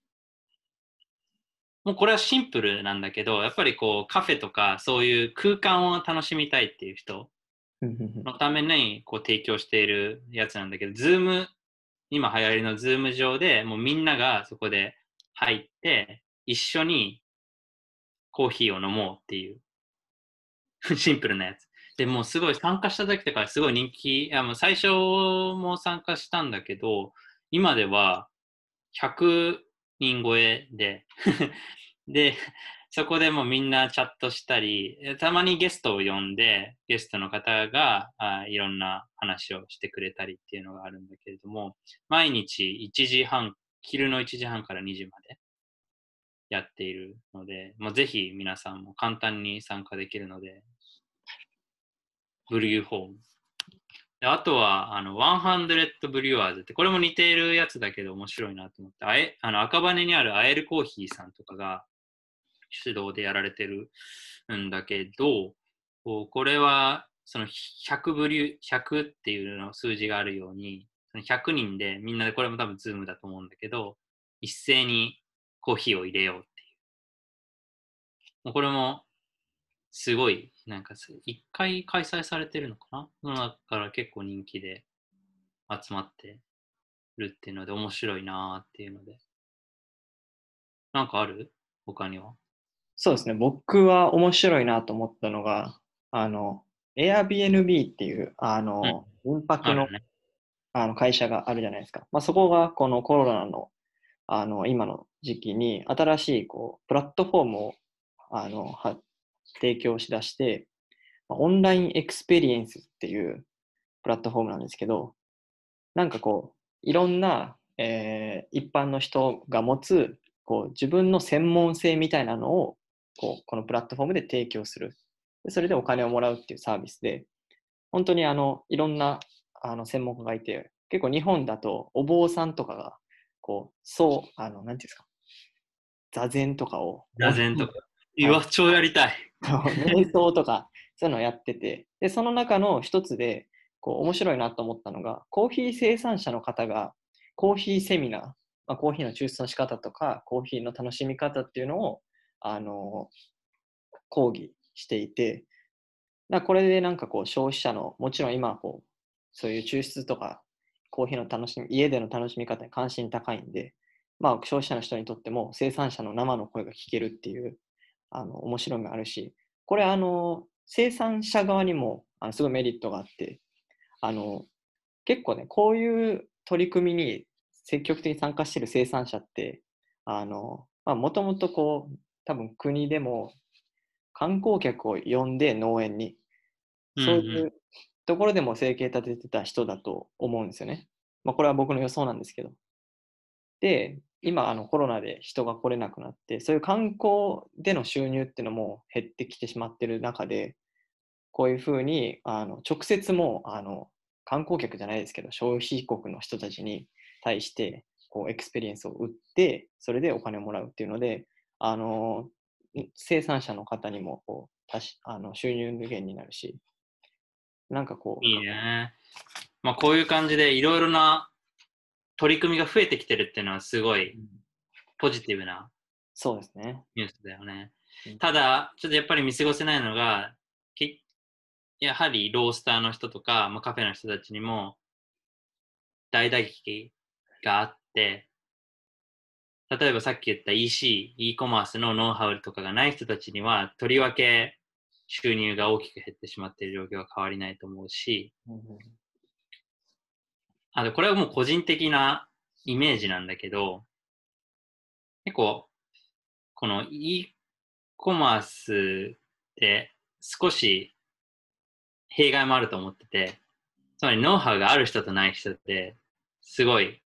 もうこれはシンプルなんだけど、やっぱりこうカフェとかそういう空間を楽しみたいっていう人のためにこう提供しているやつなんだけど、ズーム、今流行りのズーム上でもうみんながそこで入って一緒にコーヒーを飲もうっていう シンプルなやつ。でもすごい参加した時とかすごい人気、いやもう最初も参加したんだけど、今では100人超えで、で、そこでもうみんなチャットしたり、たまにゲストを呼んで、ゲストの方があいろんな話をしてくれたりっていうのがあるんだけれども、毎日1時半、昼の1時半から2時までやっているので、もうぜひ皆さんも簡単に参加できるので、ブリューホーム。であとは、あの、100ブリュワーズって、これも似ているやつだけど面白いなと思って、あえ、あの、赤羽にあるアエルコーヒーさんとかが主導でやられてるんだけど、これは、その100ブリュ、100っていうの数字があるように、100人でみんなで、これも多分ズームだと思うんだけど、一斉にコーヒーを入れようっていう。もうこれも、すごい、なんかす、一回開催されてるのかな？だから結構人気で集まってるっていうので面白いなーっていうので。なんかある？他には。そうですね。僕は面白いなと思ったのが、あの、Airbnb っていう、あの、民泊のね。あの会社があるじゃないですか。まあ、そこがこのコロナのあの今の時期に新しいこうプラットフォームをあの提供しだして、オンラインエクスペリエンスっていうプラットフォームなんですけど、なんかこう、いろんな、えー一般の人が持つこう自分の専門性みたいなのをこうこのプラットフォームで提供する。でそれでお金をもらうっていうサービスで、本当にあのいろんなあの専門家がいて、結構日本だとお坊さんとかが、こう、そう、あの、なんていうんですか、座禅とかを、座禅とか。うわ、超やりたい。瞑想とか、そういうのをやってて、で、その中の一つで、こう、面白いなと思ったのが、コーヒー生産者の方が、コーヒーセミナー、まあ、コーヒーの抽出の仕方とか、コーヒーの楽しみ方っていうのを、あの、講義していて、だこれでなんかこう、消費者の、もちろん今こう、そういう抽出とか、コーヒーの楽しみ、家での楽しみ方に関心高いんで、まあ、消費者の人にとっても生産者の生の声が聞けるっていうあの面白みがあるし、これあの生産者側にもあのすごいメリットがあってあの結構ねこういう取り組みに積極的に参加している生産者ってもともとこう多分国でも観光客を呼んで農園にそういうところでも生計立ててた人だと思うんですよね。まあ、これは僕の予想なんですけど。で、今あのコロナで人が来れなくなってそういう観光での収入っていうのも減ってきてしまってる中でこういうふうにあの直接もあの観光客じゃないですけど消費国の人たちに対してこうエクスペリエンスを売ってそれでお金をもらうっていうのであの生産者の方にもこうあの収入源になるしなんかこういいね。まあこういう感じでいろいろな取り組みが増えてきてるっていうのはすごいポジティブなそうですね。ニュースだよね。ただ、ちょっとやっぱり見過ごせないのが、やはりロースターの人とか、まあ、カフェの人たちにも大打撃があって、例えばさっき言った EC、e コマースのノウハウとかがない人たちには、とりわけ収入が大きく減ってしまっている状況は変わりないと思うし、うんあと、これはもう個人的なイメージなんだけど、結構、この e コマースって少し弊害もあると思ってて、つまりノウハウがある人とない人ってすごい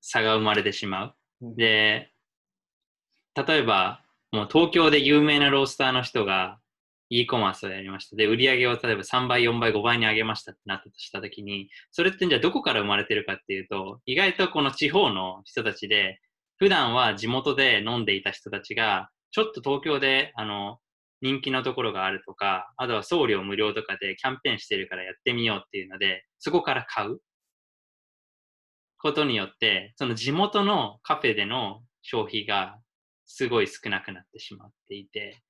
差が生まれてしまう。で、例えばもう東京で有名なロースターの人が e コマースをやりました。で、売り上げを例えば3倍、4倍、5倍に上げましたってなったとしたときに、それってじゃあどこから生まれてるかっていうと、意外とこの地方の人たちで、普段は地元で飲んでいた人たちが、ちょっと東京で、あの、人気のところがあるとか、あとは送料無料とかでキャンペーンしてるからやってみようっていうので、そこから買うことによって、その地元のカフェでの消費がすごい少なくなってしまっていて、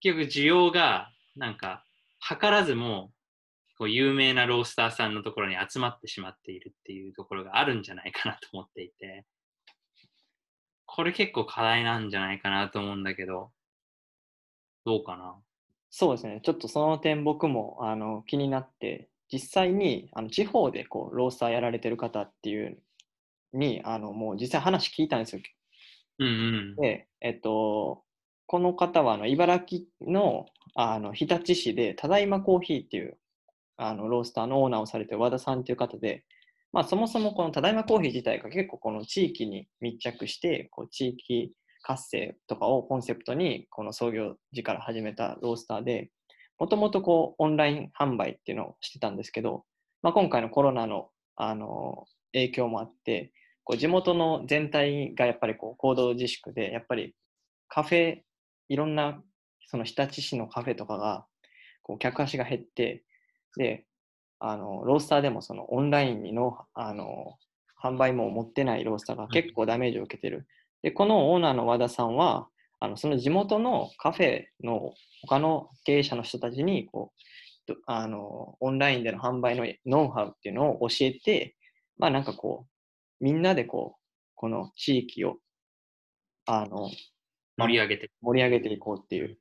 結局需要がなんか図らずもこう有名なロースターさんのところに集まってしまっているっていうところがあるんじゃないかなと思っていて、これ結構課題なんじゃないかなと思うんだけど、どうかな？そうですね、ちょっとその点僕もあの気になって、実際にあの地方でこうロースターやられてる方っていうに、あのもう実際話聞いたんですよ。うんうん、で、えっと、この方はあの茨城のあの日立市でただいまコーヒーっていうあのロースターのオーナーをされてる和田さんという方で、まあ、そもそもこのただいまコーヒー自体が結構この地域に密着してこう地域活性とかをコンセプトにこの創業時から始めたロースターでもともとこうオンライン販売っていうのをしてたんですけど、まあ、今回のコロナのあの影響もあってこう地元の全体がやっぱりこう行動自粛でやっぱりカフェいろんなその日立市のカフェとかがこう客足が減ってであのロースターでもそのオンラインにのあの販売も持ってないロースターが結構ダメージを受けてる。でこのオーナーの和田さんはあのその地元のカフェの他の経営者の人たちにこうあのオンラインでの販売のノウハウっていうのを教えてまあなんかこうみんなでこうこの地域をあの盛り上げて盛り上げていこうっていう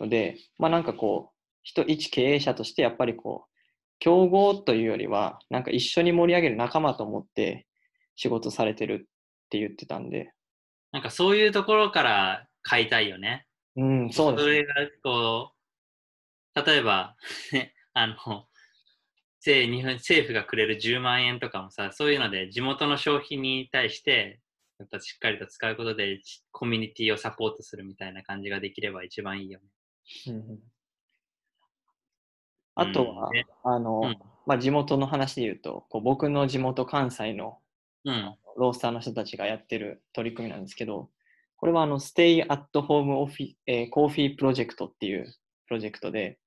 ので、まあなんかこう、人、一経営者としてやっぱりこう、競合というよりは、なんか一緒に盛り上げる仲間と思って仕事されてるって言ってたんで。なんかそういうところから買いたいよね。うん、そうです、それがこう、例えば、ね、あの、日本政府がくれる10万円とかもさ、そういうので地元の消費に対してやっぱしっかりと使うことでコミュニティをサポートするみたいな感じができれば一番いいよね。うんうんあとは、うんであの、うんまあ、地元の話で言うと、こう僕の地元関西のうん。ロースターの人たちがやってる取り組みなんですけど、これはあの、Stay at Home オフィ、えー、コーヒープロジェクトっていうプロジェクトで、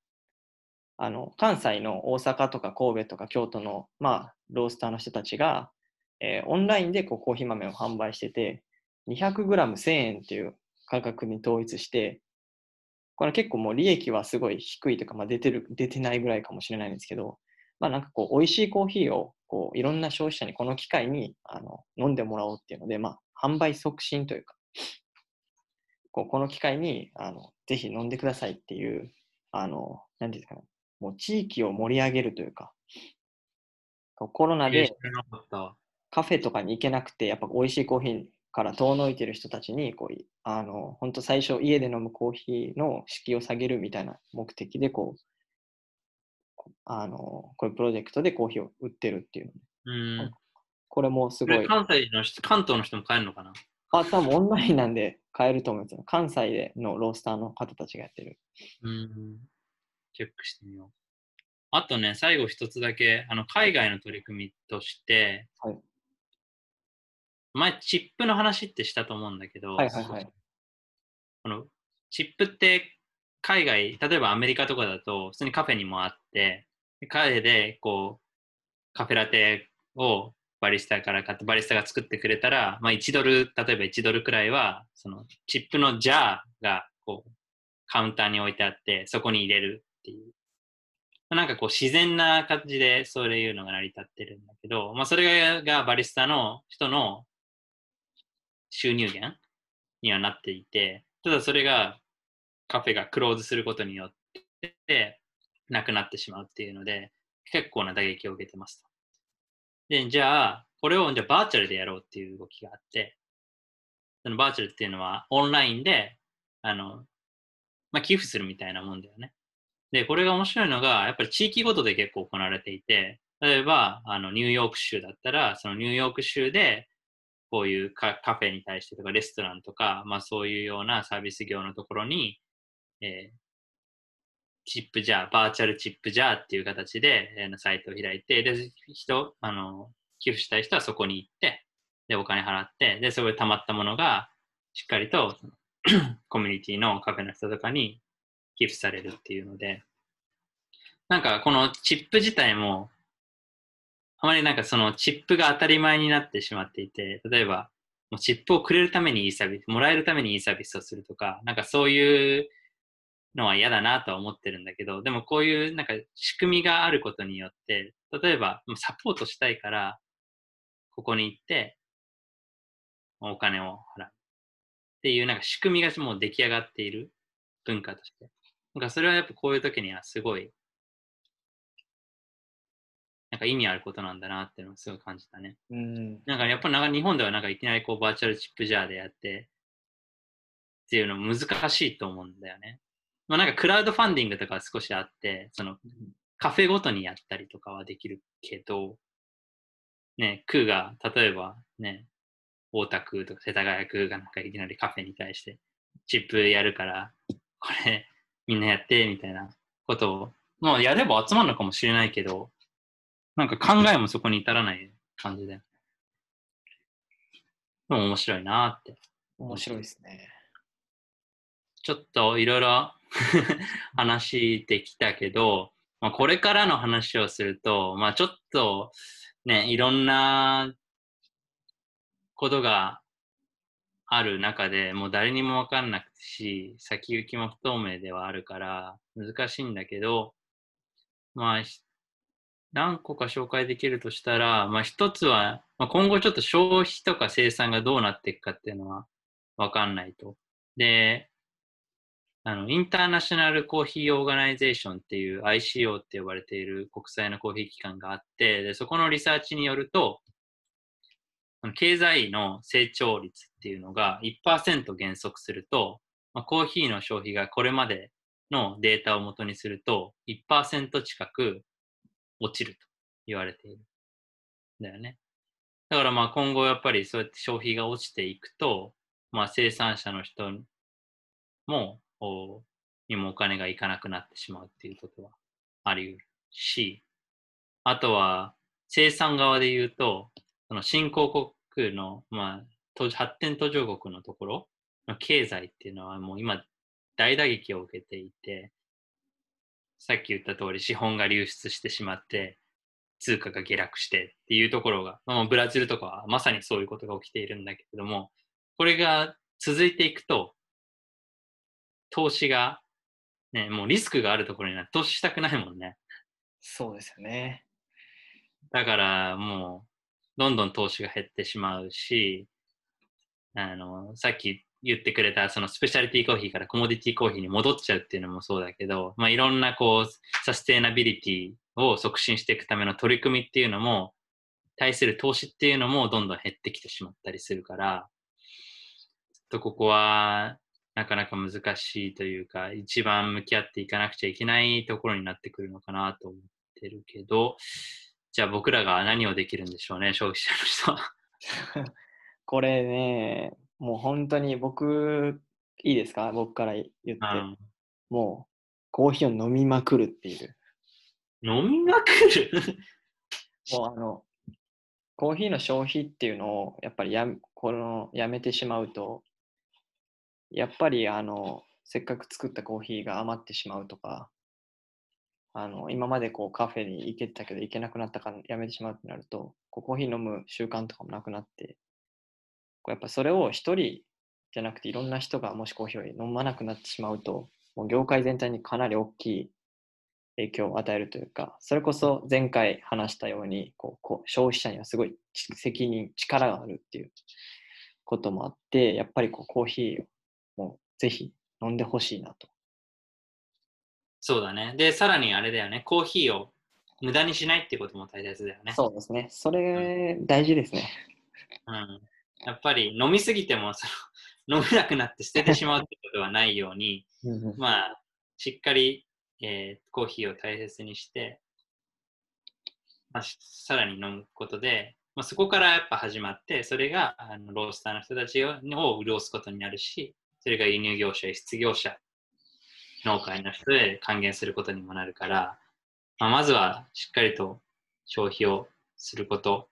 あの、関西の大阪とか神戸とか京都の、まあ、ロースターの人たちが、えーオンラインでこうコーヒー豆を販売してて、200g1000 円っていう価格に統一して、これ結構もう利益はすごい低いというか、まあ、出てる、出てないぐらいかもしれないんですけど、まあなんかこう、美味しいコーヒーをこういろんな消費者にこの機会にあの飲んでもらおうっていうので、まあ販売促進というか、こうこの機会にあのぜひ飲んでくださいっていう、あの、なんていうんですかね、もう地域を盛り上げるというか、コロナえーで。カフェとかに行けなくて、やっぱ美味しいコーヒーから遠のいてる人たちに、こういあの本当最初家で飲むコーヒーの敷居を下げるみたいな目的で、こう、あのこういうプロジェクトでコーヒーを売ってるっていう。これもすごい関西の人、関東の人も買えるのかな？あ、多分オンラインなんで買えると思いますよ。関西でのロースターの方たちがやってる。うん。チェックしてみよう。あとね、最後一つだけ、あの、海外の取り組みとして、はい前、チップの話ってしたと思うんだけど、はいはいはい。このチップって海外、例えばアメリカとかだと普通にカフェにもあって、でカフェでこうカフェラテをバリスタから買ってバリスタが作ってくれたら、まあ、1ドル、例えば1ドルくらいはそのチップのジャーがこうカウンターに置いてあってそこに入れるっていう。なんかこう自然な感じでそういうのが成り立ってるんだけど、まあ、それがバリスタの人の収入源にはなっていて、ただそれがカフェがクローズすることによってなくなってしまうっていうので、結構な打撃を受けてますと。で、じゃあ、これをじゃあバーチャルでやろうっていう動きがあって、そのバーチャルっていうのはオンラインで、あの、まあ、寄付するみたいなもんだよね。で、これが面白いのが、やっぱり地域ごとで結構行われていて、例えば、あの、ニューヨーク州だったら、そのニューヨーク州で、こういうカフェに対してとか、レストランとか、まあそういうようなサービス業のところに、えーチップジャー、バーチャルチップジャーっていう形で、えーサイトを開いて、で、人、あの、寄付したい人はそこに行って、で、お金払って、で、そこで溜まったものが、しっかりと、コミュニティのカフェの人とかに寄付されるっていうので、なんかこのチップ自体も、あまりなんかそのチップが当たり前になってしまっていて、例えば、もうチップをくれるためにいいサービス、もらえるためにいいサービスをするとか、なんかそういうのは嫌だなとは思ってるんだけど、でもこういうなんか仕組みがあることによって、例えばサポートしたいから、ここに行って、お金を払う。っていうなんか仕組みがもう出来上がっている文化として。なんかそれはやっぱこういう時にはすごい、なんか意味あることなんだなっていうのをすごい感じたね。うん。なんかやっぱなんか日本ではなんかいきなりこうバーチャルチップジャーでやってっていうの難しいと思うんだよね。まあなんかクラウドファンディングとかは少しあって、そのカフェごとにやったりとかはできるけど、ね、区が例えばね、大田区とか世田谷区がなんかいきなりカフェに対してチップやるから、これみんなやってみたいなことを、まあやれば集まるのかもしれないけど、なんか考えもそこに至らない感じで。でも面白いなって。面白いですね。ちょっといろいろ話してきたけど、まあ、これからの話をすると、まあちょっとね、いろんなことがある中でもう誰にもわかんなくてし、先行きも不透明ではあるから難しいんだけど、まあ何個か紹介できるとしたら、まあ一つは、まあ、今後ちょっと消費とか生産がどうなっていくかっていうのはわかんないと。で、あの、インターナショナルコーヒーオーガナイゼーションっていう ICO って呼ばれている国際のコーヒー機関があって、でそこのリサーチによると、経済の成長率っていうのが1%減速すると、まあ、コーヒーの消費がこれまでのデータを元にすると1%近く落ちると言われている。だよね。だからまあ今後やっぱりそうやって消費が落ちていくと、まあ生産者の人も、にもお金がいかなくなってしまうっていうことはあり得るし、あとは生産側で言うと、その新興国の、まあ、と発展途上国のところの経済っていうのはもう今大打撃を受けていて、さっき言った通り資本が流出してしまって、通貨が下落してっていうところが、まあ、ブラジルとかはまさにそういうことが起きているんだけれども、これが続いていくと、投資が、ね、もうリスクがあるところには投資したくないもんね。そうですよね。だからもう、どんどん投資が減ってしまうし、あの、さっき言ってくれたそのスペシャリティコーヒーからコモディティコーヒーに戻っちゃうっていうのもそうだけど、まあ、いろんなこうサステナビリティを促進していくための取り組みっていうのも対する投資っていうのもどんどん減ってきてしまったりするからとここはなかなか難しいというか一番向き合っていかなくちゃいけないところになってくるのかなと思ってるけどじゃあ僕らが何をできるんでしょうね消費者の人は。これね、もう本当に僕、いいですか？僕から言って。うんもう、コーヒーを飲みまくるっていう。飲みまくる？もうあの、コーヒーの消費っていうのを、やっぱりやこのやめてしまうと、やっぱりあの、せっかく作ったコーヒーが余ってしまうとか、あの今までこうカフェに行けてたけど行けなくなったからやめてしまうってなると、こうコーヒー飲む習慣とかもなくなって、こうやっぱそれを一人じゃなくていろんな人がもしコーヒーを飲まなくなってしまうと、もう業界全体にかなり大きい影響を与えるというか、それこそ前回話したように、こうこう消費者にはすごい責任、力があるっていうこともあって、やっぱりこうコーヒーをもうぜひ飲んでほしいなと。そうだね。で、さらにあれだよね。コーヒーを無駄にしないってことも大切だよね。そうですね。それ大事ですね。うん。やっぱり飲みすぎてもその 飲めなくなって捨ててしまうってことはないように、うんうんまあ、しっかり、えーコーヒーを大切にして、まあ、しさらに飲むことで、まあ、そこからやっぱ始まって、それがあのロースターの人たちをを潤すことになるし、それが輸入業者、輸出業者、農家の人へ還元することにもなるから、まあ、まずはしっかりと消費をすること、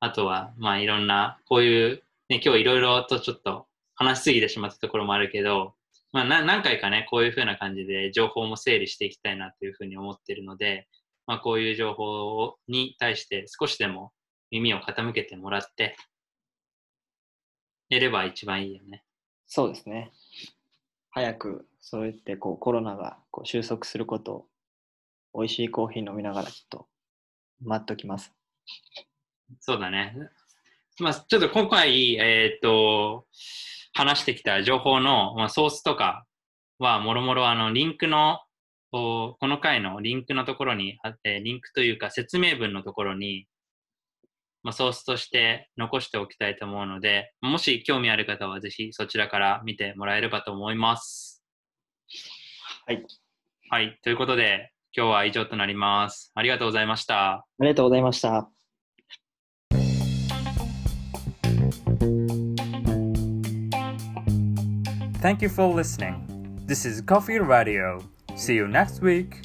あとは、まあいろんな、こういう、ね、今日いろいろとちょっと話しすぎてしまったところもあるけど、まあ、何回かね、こういうふうな感じで情報も整理していきたいなというふうに思っているので、まあ、こういう情報に対して少しでも耳を傾けてもらって、やれば一番いいよね。そうですね。早くそうやってこうコロナがこう収束することを美味しいコーヒー飲みながらちょっと待っときます。そうだね。まあ、ちょっと今回、えっ、と、話してきた情報の、まあ、ソースとかは、もろもろあの、リンクの、この回のリンクのところにあって、リンクというか説明文のところに、まあ、ソースとして残しておきたいと思うので、もし興味ある方はぜひそちらから見てもらえればと思います。はい。はい。ということで、今日は以上となります。ありがとうございました。ありがとうございました。Thank you for listening. This is Coffee Radio. See you next week.